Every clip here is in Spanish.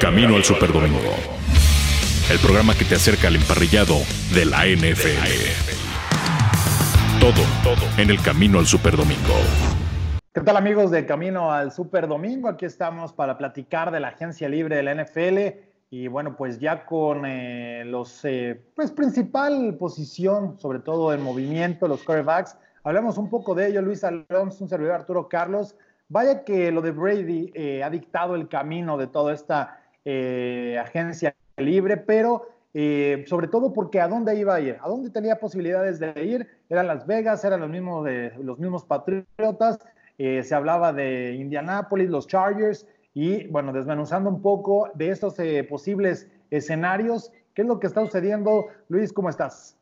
Camino al Superdomingo. El programa que te acerca al emparrillado de la NFL. Todo, todo en el Camino al Superdomingo. ¿Qué tal amigos de Camino al Superdomingo? Aquí estamos para platicar de la agencia libre de la NFL y bueno, pues ya con eh, los, eh, pues principal posición, sobre todo en movimiento, los quarterbacks. Hablemos un poco de ello, Luis Alonso, un servidor Arturo Carlos. Vaya que lo de Brady eh, ha dictado el camino de toda esta agencia libre, pero sobre todo porque a dónde iba a ir, a dónde tenía posibilidades de ir, eran Las Vegas, eran los mismos, de, los mismos Patriotas, se hablaba de Indianapolis, los Chargers, y bueno, desmenuzando un poco de estos eh, posibles escenarios, ¿qué es lo que está sucediendo? Luis, ¿cómo estás?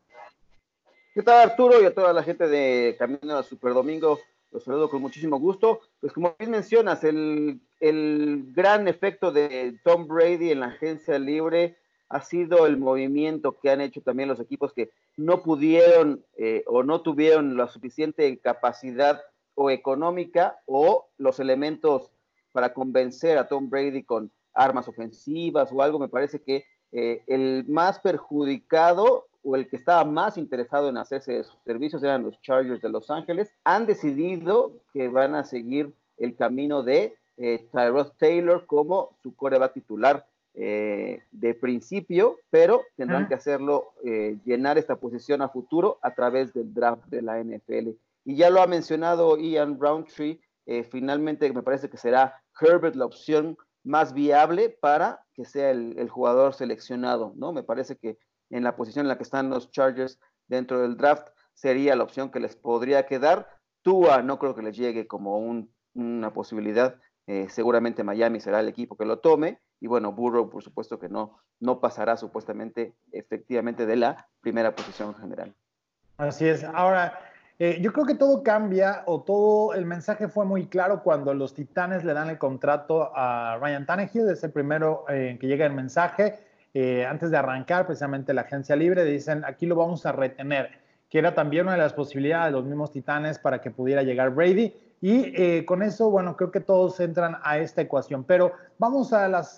¿Qué tal Arturo y a toda la gente de Camino a Super Domingo? Los saludo con muchísimo gusto. Pues como bien mencionas, el, gran efecto de Tom Brady en la agencia libre ha sido el movimiento que han hecho también los equipos que no pudieron eh, o no tuvieron la suficiente capacidad o económica o los elementos para convencer a Tom Brady con armas ofensivas o algo, me parece que eh, el más perjudicado o el que estaba más interesado en hacerse esos servicios eran los Chargers de Los Ángeles. Han decidido que van a seguir el camino de eh, Tyrod Taylor como su coreback titular eh, de principio, pero tendrán que hacerlo, eh, llenar esta posición a futuro a través del draft de la NFL. Y ya lo ha mencionado Ian Roundtree, eh, finalmente me parece que será Herbert la opción más viable para que sea el, jugador seleccionado, ¿no? Me parece que en la posición en la que están los Chargers dentro del draft sería la opción que les podría quedar. Tua no creo que les llegue como una posibilidad. Eh, seguramente Miami será el equipo que lo tome. Y bueno, Burrow, por supuesto que no, no pasará supuestamente efectivamente de la primera posición general. Así es. Ahora, eh, yo creo que todo cambia o todo el mensaje fue muy claro cuando los Titanes le dan el contrato a Ryan Tannehill, es el primero en que llega el mensaje. Eh, antes de arrancar precisamente la agencia libre, dicen aquí lo vamos a retener, que era también una de las posibilidades de los mismos Titanes para que pudiera llegar Brady. Y eh, con eso, bueno, creo que todos entran a esta ecuación. Pero vamos a las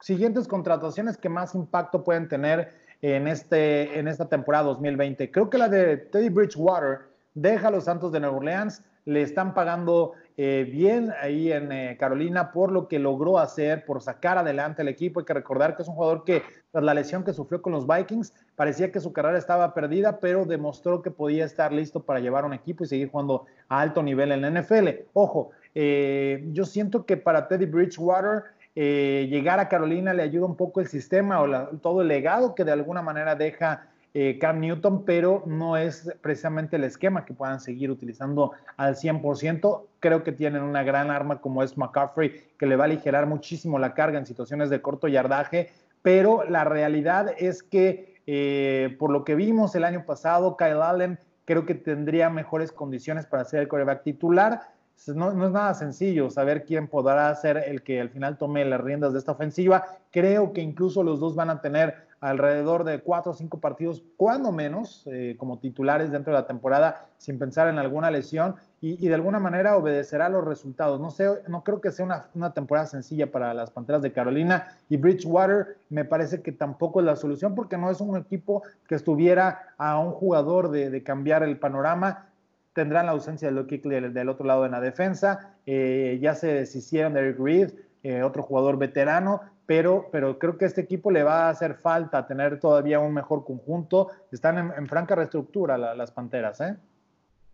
siguientes contrataciones que más impacto pueden tener en, este, en esta temporada 2020. Creo que la de Teddy Bridgewater deja a los Santos de Nueva Orleans, le están pagando eh, bien ahí en eh, Carolina por lo que logró hacer, por sacar adelante el equipo. Hay que recordar que es un jugador que, tras la lesión que sufrió con los Vikings, parecía que su carrera estaba perdida, pero demostró que podía estar listo para llevar un equipo y seguir jugando a alto nivel en la NFL. Ojo, eh, yo siento que para Teddy Bridgewater llegar a Carolina le ayuda un poco el sistema o todo el legado que de alguna manera deja eh, Cam Newton, pero no es precisamente el esquema que puedan seguir utilizando al 100%. Creo que tienen una gran arma como es McCaffrey, que le va a aligerar muchísimo la carga en situaciones de corto yardaje, pero la realidad es que eh, por lo que vimos el año pasado, Kyle Allen creo que tendría mejores condiciones para ser el coreback titular no, es nada sencillo saber quién podrá ser el que al final tome las riendas de esta ofensiva. Creo que incluso los dos van a tener alrededor de cuatro o cinco partidos, cuando menos, eh, como titulares dentro de la temporada, sin pensar en alguna lesión y, de alguna manera obedecerá los resultados. No sé, no creo que sea una, una, temporada sencilla para las Panteras de Carolina y Bridgewater me parece que tampoco es la solución porque no es un equipo que estuviera a un jugador de, cambiar el panorama tendrán la ausencia de Luke del, del otro lado en la defensa. Eh, ya se deshicieron de Eric Reed, eh, otro jugador veterano, pero, pero creo que a este equipo le va a hacer falta tener todavía un mejor conjunto. Están en, franca reestructura las Panteras, ¿eh?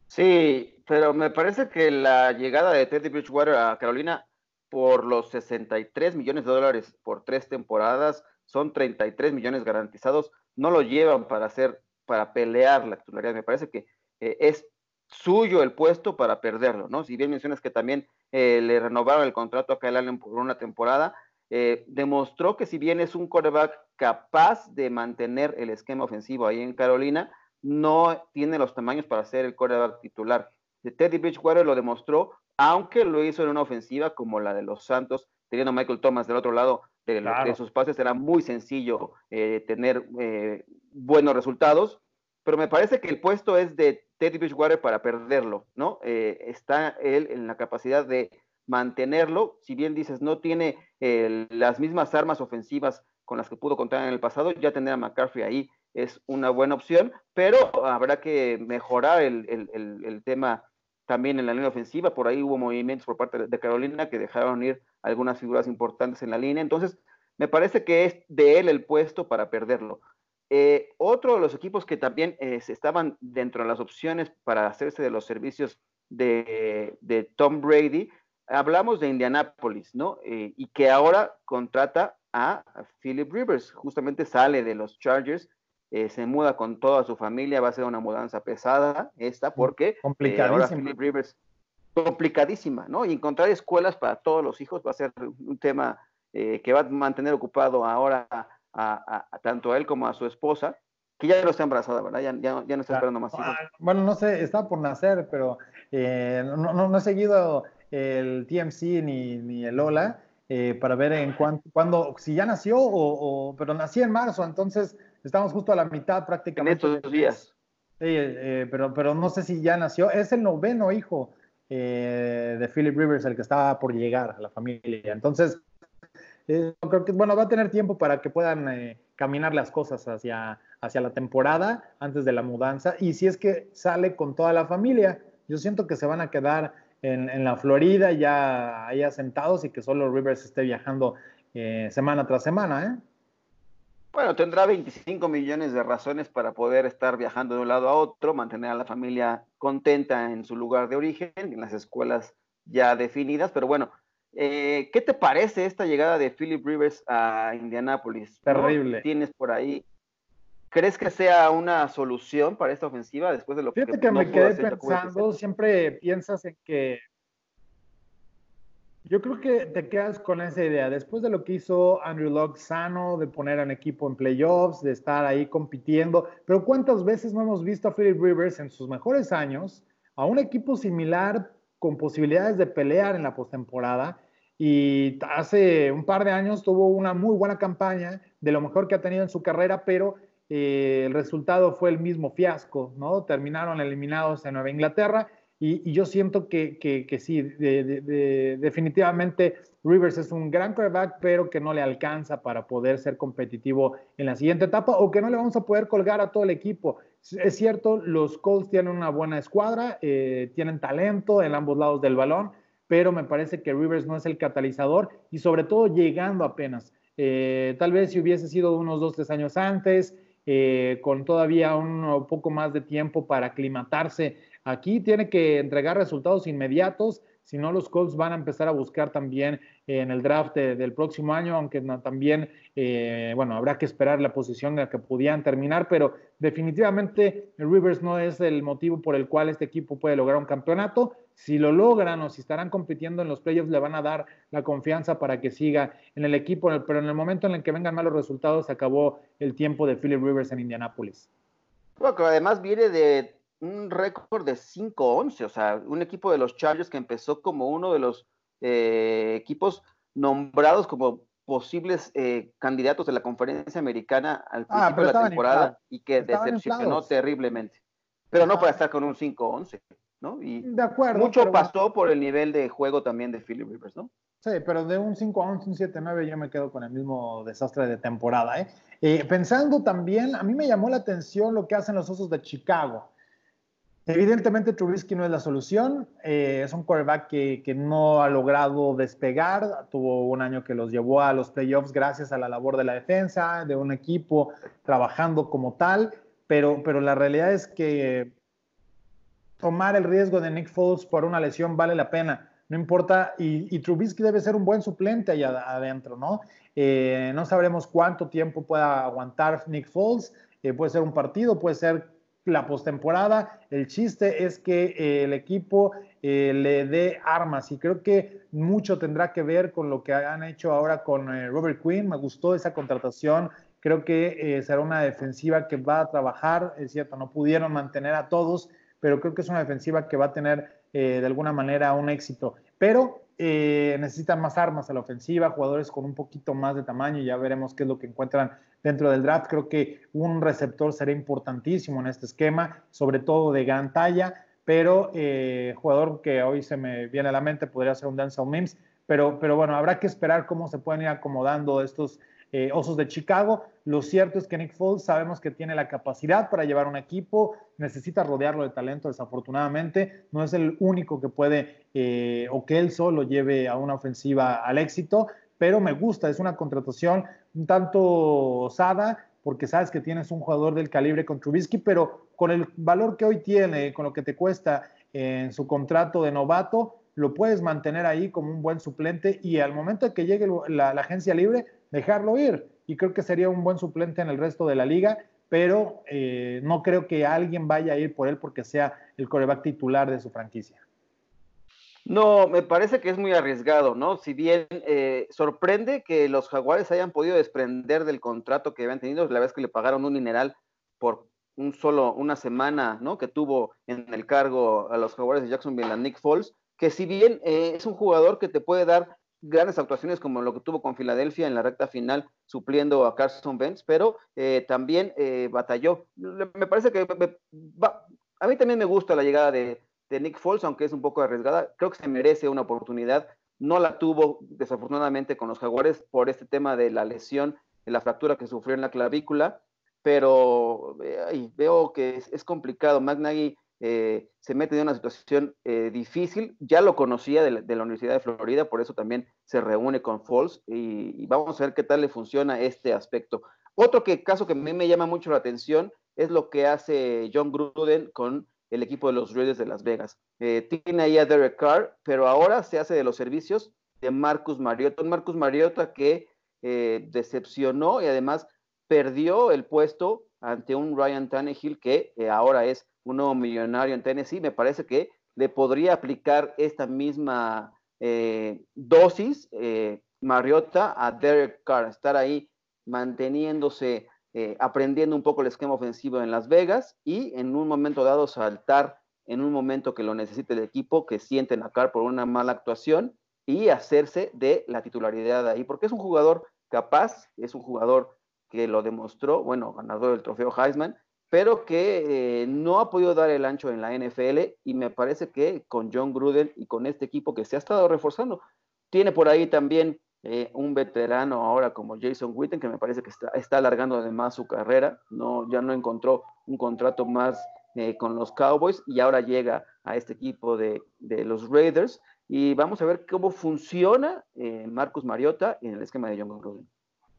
Sí, pero me parece que la llegada de Teddy Bridgewater a Carolina por los 63 millones de dólares por tres temporadas, son 33 millones garantizados, no lo llevan para hacer, para pelear la titularidad. Me parece que eh, es suyo el puesto para perderlo, ¿no? Si bien mencionas que también eh, le renovaron el contrato a Kyle Allen por una temporada, eh, demostró que si bien es un quarterback capaz de mantener el esquema ofensivo ahí en Carolina, no tiene los tamaños para ser el quarterback titular. Teddy Bridgewater lo demostró, aunque lo hizo en una ofensiva como la de los Santos, teniendo Michael Thomas del otro lado de, sus pases, era muy sencillo eh, tener buenos resultados, pero me parece que el puesto es de Teddy Bridgewater para perderlo, ¿no? Eh, está él en la capacidad de mantenerlo, si bien dices no tiene las mismas armas ofensivas con las que pudo contar en el pasado, ya tener a McCaffrey ahí es una buena opción, pero habrá que mejorar el, tema también en la línea ofensiva. Por ahí hubo movimientos por parte de Carolina que dejaron ir algunas figuras importantes en la línea. Entonces, me parece que es de él el puesto para perderlo. Eh, otro de los equipos que también eh, estaban dentro de las opciones para hacerse de los servicios de, Tom Brady, hablamos de Indianapolis, ¿no? Eh, y que ahora contrata a Philip Rivers, justamente sale de los Chargers, se muda con toda su familia, va a ser una mudanza pesada esta, porque ahora Philip Rivers, complicadísima, ¿no? Y encontrar escuelas para todos los hijos va a ser un tema que va a mantener ocupado ahora a, tanto a él como a su esposa, que ya no está embarazada, ¿verdad? Ya, ya, no está esperando más hijos. Bueno, no sé, está por nacer, pero eh, no, no, he seguido el TMC ni, ni el Ola eh, para ver en cuándo, si ya nació o, pero nací en marzo, entonces estamos justo a la mitad prácticamente. En estos días. Sí, eh, pero, pero no sé si ya nació. Es el noveno hijo de Philip Rivers el que estaba por llegar a la familia. Entonces, eh, creo que, bueno, va a tener tiempo para que puedan eh, caminar las cosas hacia, hacia la temporada antes de la mudanza. Y si es que sale con toda la familia, yo siento que se van a quedar en, la Florida ya ahí asentados y que solo Rivers esté viajando eh, semana tras semana, Bueno, tendrá 25 millones de razones para poder estar viajando de un lado a otro, mantener a la familia contenta en su lugar de origen, en las escuelas ya definidas, pero bueno, eh, ¿Qué te parece esta llegada de Philip Rivers a Indianapolis? Terrible. Tienes por ahí. ¿Crees que sea una solución para esta ofensiva después de lo que Fíjate que me quedé pensando, siempre piensas en que yo creo que te quedas con esa idea. Después de lo que hizo Andrew Locke sano, de poner a un equipo en playoffs, de estar ahí compitiendo, pero ¿cuántas veces no hemos visto a Philip Rivers en sus mejores años a un equipo similar con posibilidades de pelear en la postemporada. Y hace un par de años tuvo una muy buena campaña, de lo mejor que ha tenido en su carrera, pero eh, el resultado fue el mismo fiasco, ¿no? Terminaron eliminados en Nueva Inglaterra y, yo siento que, sí, definitivamente Rivers es un gran quarterback, pero que no le alcanza para poder ser competitivo en la siguiente etapa o que no le vamos a poder colgar a todo el equipo. Es cierto, los Colts tienen una buena escuadra, eh, tienen talento en ambos lados del balón, pero me parece que Rivers no es el catalizador y sobre todo llegando apenas. Eh, tal vez si hubiese sido unos dos, tres años antes, eh, con todavía un poco más de tiempo para aclimatarse. Aquí tiene que entregar resultados inmediatos, si no los Colts van a empezar a buscar también en el draft del próximo año, aunque también, eh, bueno, habrá que esperar la posición en la que podían terminar, pero definitivamente Rivers no es el motivo por el cual este equipo puede lograr un campeonato. Si lo logran o si estarán compitiendo en los playoffs, le van a dar la confianza para que siga en el equipo, pero en el momento en el que vengan malos resultados, se acabó el tiempo de Philip Rivers en Indianapolis. Bueno, además viene de un récord de 5-11, o sea, un equipo de los Chargers que empezó como uno de los eh, equipos nombrados como posibles eh, candidatos de la conferencia americana al ah, principio de la temporada y que decepcionó terriblemente. Pero no para estar con un 5-11, ¿no? Y de acuerdo. Mucho pasó por el nivel de juego también de Philip Rivers, ¿no? Sí, pero de un 5-11, un 7-9 yo me quedo con el mismo desastre de temporada. ¿eh? ¿eh? Pensando también, a mí me llamó la atención lo que hacen los Osos de Chicago. Evidentemente Trubisky no es la solución, eh, es un quarterback que, no ha logrado despegar, tuvo un año que los llevó a los playoffs gracias a la labor de la defensa, de un equipo trabajando como tal, pero, pero la realidad es que tomar el riesgo de Nick Foles por una lesión vale la pena, no importa, y, Trubisky debe ser un buen suplente allá adentro, ¿no? Eh, no sabremos cuánto tiempo pueda aguantar Nick Foles, eh, puede ser un partido, puede ser la postemporada. El chiste es que eh, el equipo eh, le dé armas y creo que mucho tendrá que ver con lo que han hecho ahora con eh, Robert Quinn. Me gustó esa contratación. Creo que será una defensiva que va a trabajar. Es cierto, no pudieron mantener a todos, pero creo que es una defensiva que va a tener de alguna manera un éxito. Pero necesitan más armas a la ofensiva, jugadores con un poquito más de tamaño, ya veremos qué es lo que encuentran dentro del draft. Creo que un receptor será importantísimo en este esquema, sobre todo de gran talla, pero eh, jugador que hoy se me viene a la mente podría ser un Denzel Mims, pero, pero bueno, habrá que esperar cómo se pueden ir acomodando estos eh, Osos de Chicago. Lo cierto es que Nick Foles sabemos que tiene la capacidad para llevar un equipo, necesita rodearlo de talento, desafortunadamente. No es el único que puede eh, o que él solo lleve a una ofensiva al éxito, pero me gusta, es una contratación un tanto osada porque sabes que tienes un jugador del calibre con Trubisky, pero con el valor que hoy tiene, con lo que te cuesta en su contrato de novato, lo puedes mantener ahí como un buen suplente y al momento de que llegue la agencia libre, dejarlo ir. Y creo que sería un buen suplente en el resto de la liga, pero eh, no creo que alguien vaya a ir por él porque sea el coreback titular de su franquicia. No, me parece que es muy arriesgado, ¿no? Si bien eh, sorprende que los jaguares hayan podido desprender del contrato que habían tenido, la es que le pagaron un mineral por un solo, una semana, ¿no? Que tuvo en el cargo a los jaguares de Jacksonville a Nick Foles, que si bien eh, es un jugador que te puede dar grandes actuaciones como lo que tuvo con Filadelfia en la recta final, supliendo a Carson Wentz, pero eh, también eh, batalló. Me parece que a mí también me gusta la llegada de, Nick Foles, aunque es un poco arriesgada. Creo que se merece una oportunidad. No la tuvo desafortunadamente con los Jaguares por este tema de la lesión, de la fractura que sufrió en la clavícula, pero eh, veo que es, es complicado. McNaghy eh, se mete en una situación eh, difícil. Ya lo conocía de la, Universidad de Florida, por eso también se reúne con Falls y, vamos a ver qué tal le funciona este aspecto. Otro caso que a mí me llama mucho la atención es lo que hace John Gruden con el equipo de los Raiders de Las Vegas. Eh, tiene ahí a Derek Carr, pero ahora se hace de los servicios de Marcus Mariota. Marcus Mariota que decepcionó y además perdió el puesto ante un Ryan Tannehill que ahora es un nuevo millonario en Tennessee, me parece que le podría aplicar esta misma eh, dosis eh, Mariota a Derek Carr, estar ahí manteniéndose, eh, aprendiendo un poco el esquema ofensivo en Las Vegas y en un momento dado saltar en un momento que lo necesite el equipo, que sienten a Carr por una mala actuación y hacerse de la titularidad ahí, porque es un jugador capaz, es un jugador que lo demostró, bueno, ganador del trofeo Heisman, pero que eh, no ha podido dar el ancho en la NFL y me parece que con John Gruden y con este equipo que se ha estado reforzando, tiene por ahí también eh, un veterano ahora como Jason Witten que me parece que está, alargando además su carrera, no, ya no encontró un contrato más eh, con los Cowboys y ahora llega a este equipo de, de los Raiders y vamos a ver cómo funciona Marcus Mariota en el esquema de John Gruden.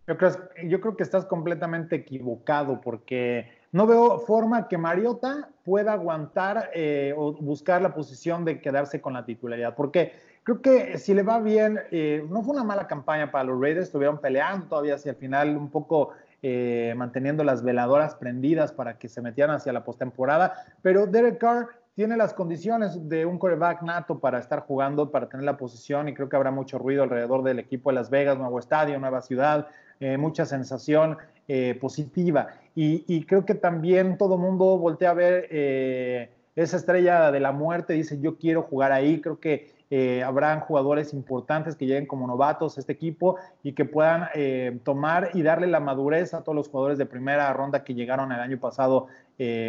Yo creo, yo creo que estás completamente equivocado porque no veo forma que Mariota pueda aguantar eh, o buscar la posición de quedarse con la titularidad, porque creo que si le va bien, eh, no fue una mala campaña para los Raiders, estuvieron peleando todavía hacia el final, un poco eh, manteniendo las veladoras prendidas para que se metieran hacia la postemporada, pero Derek Carr tiene las condiciones de un coreback nato para estar jugando, para tener la posición y creo que habrá mucho ruido alrededor del equipo de Las Vegas, nuevo estadio, nueva ciudad, mucha sensación positiva. Y, creo que también todo mundo voltea a ver eh, esa estrella de la muerte, dice yo quiero jugar ahí, creo que eh, habrán jugadores importantes que lleguen como novatos a este equipo y que puedan eh, tomar y darle la madurez a todos los jugadores de primera ronda que llegaron el año pasado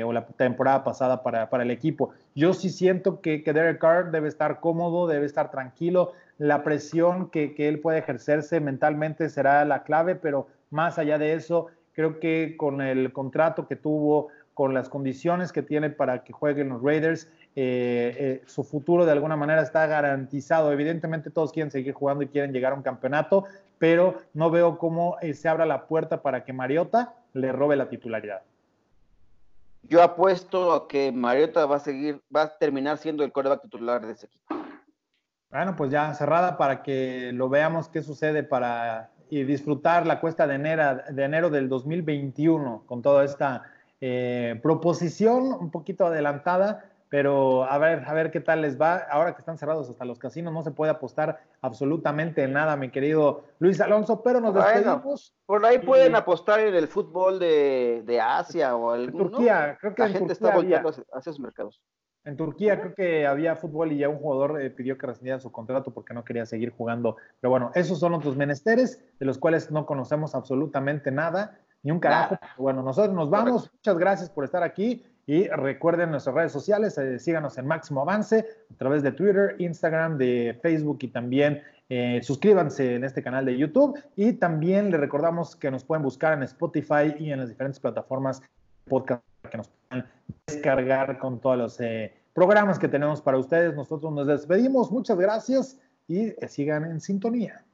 o la temporada pasada para, el equipo. Yo sí siento que, que, Derek Carr debe estar cómodo, debe estar tranquilo. La presión que, él puede ejercerse mentalmente será la clave, pero más allá de eso, Creo que con el contrato que tuvo, con las condiciones que tiene para que jueguen los Raiders, eh, eh, su futuro de alguna manera está garantizado. Evidentemente todos quieren seguir jugando y quieren llegar a un campeonato, pero no veo cómo eh, se abra la puerta para que Mariota le robe la titularidad. Yo apuesto a que Mariota va a seguir, va a terminar siendo el coreback titular de ese equipo. Bueno, pues ya cerrada para que lo veamos qué sucede para y disfrutar la cuesta de enero, de enero del 2021 con toda esta eh, proposición un poquito adelantada, pero a ver, a ver qué tal les va. Ahora que están cerrados hasta los casinos, no se puede apostar absolutamente nada, mi querido Luis Alonso, pero nos despedimos. por ahí pueden apostar en el fútbol de, Asia o el Turquía, creo que la gente está volviendo hacia esos mercados. En Turquía creo que había fútbol y ya un jugador eh, pidió que rescindiera su contrato porque no quería seguir jugando. Pero bueno, esos son otros menesteres de los cuales no conocemos absolutamente nada, ni un carajo. Bueno, nosotros nos vamos. Muchas gracias por estar aquí y recuerden nuestras redes sociales, eh, síganos en Máximo Avance a través de Twitter, Instagram, de Facebook y también eh, suscríbanse en este canal de YouTube y también le recordamos que nos pueden buscar en Spotify y en las diferentes plataformas podcast que nos puedan descargar con todos los eh, programas que tenemos para ustedes. Nosotros nos despedimos, muchas gracias y sigan en sintonía.